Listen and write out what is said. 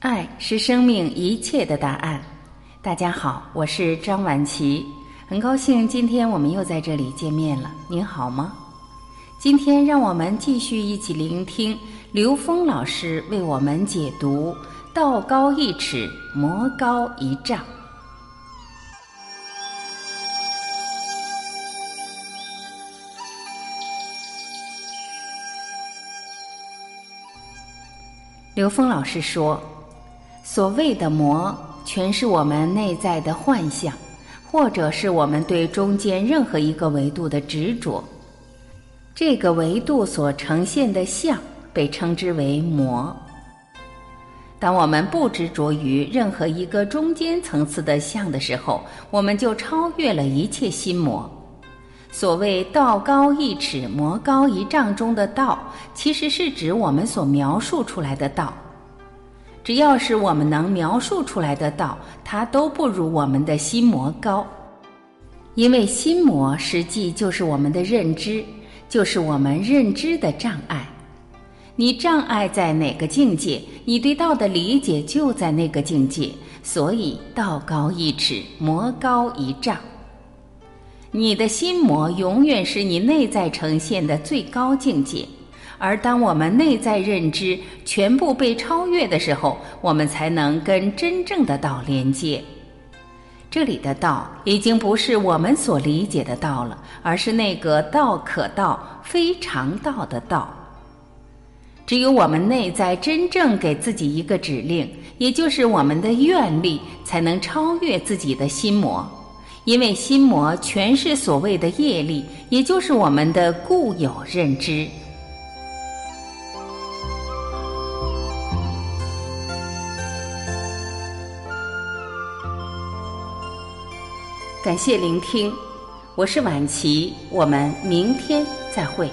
爱是生命一切的答案。大家好，我是张晚琪，很高兴今天我们又在这里见面了。您好吗？今天让我们继续一起聆听刘峰老师为我们解读“道高一尺，魔高一丈”。刘峰老师说。所谓的魔，全是我们内在的幻象，或者是我们对中间任何一个维度的执着。这个维度所呈现的相，被称之为魔。当我们不执着于任何一个中间层次的相的时候，我们就超越了一切心魔。所谓“道高一尺，魔高一丈”中的道，其实是指我们所描述出来的道。只要是我们能描述出来的道，它都不如我们的心魔高，因为心魔实际就是我们的认知，就是我们认知的障碍。你障碍在哪个境界，你对道的理解就在那个境界。所以道高一尺，魔高一丈。你的心魔永远是你内在呈现的最高境界。而当我们内在认知全部被超越的时候，我们才能跟真正的道连接。这里的道已经不是我们所理解的道了，而是那个道可道、非常道的道。只有我们内在真正给自己一个指令，也就是我们的愿力，才能超越自己的心魔。因为心魔全是所谓的业力，也就是我们的固有认知。感谢聆听，我是晚琪，我们明天再会。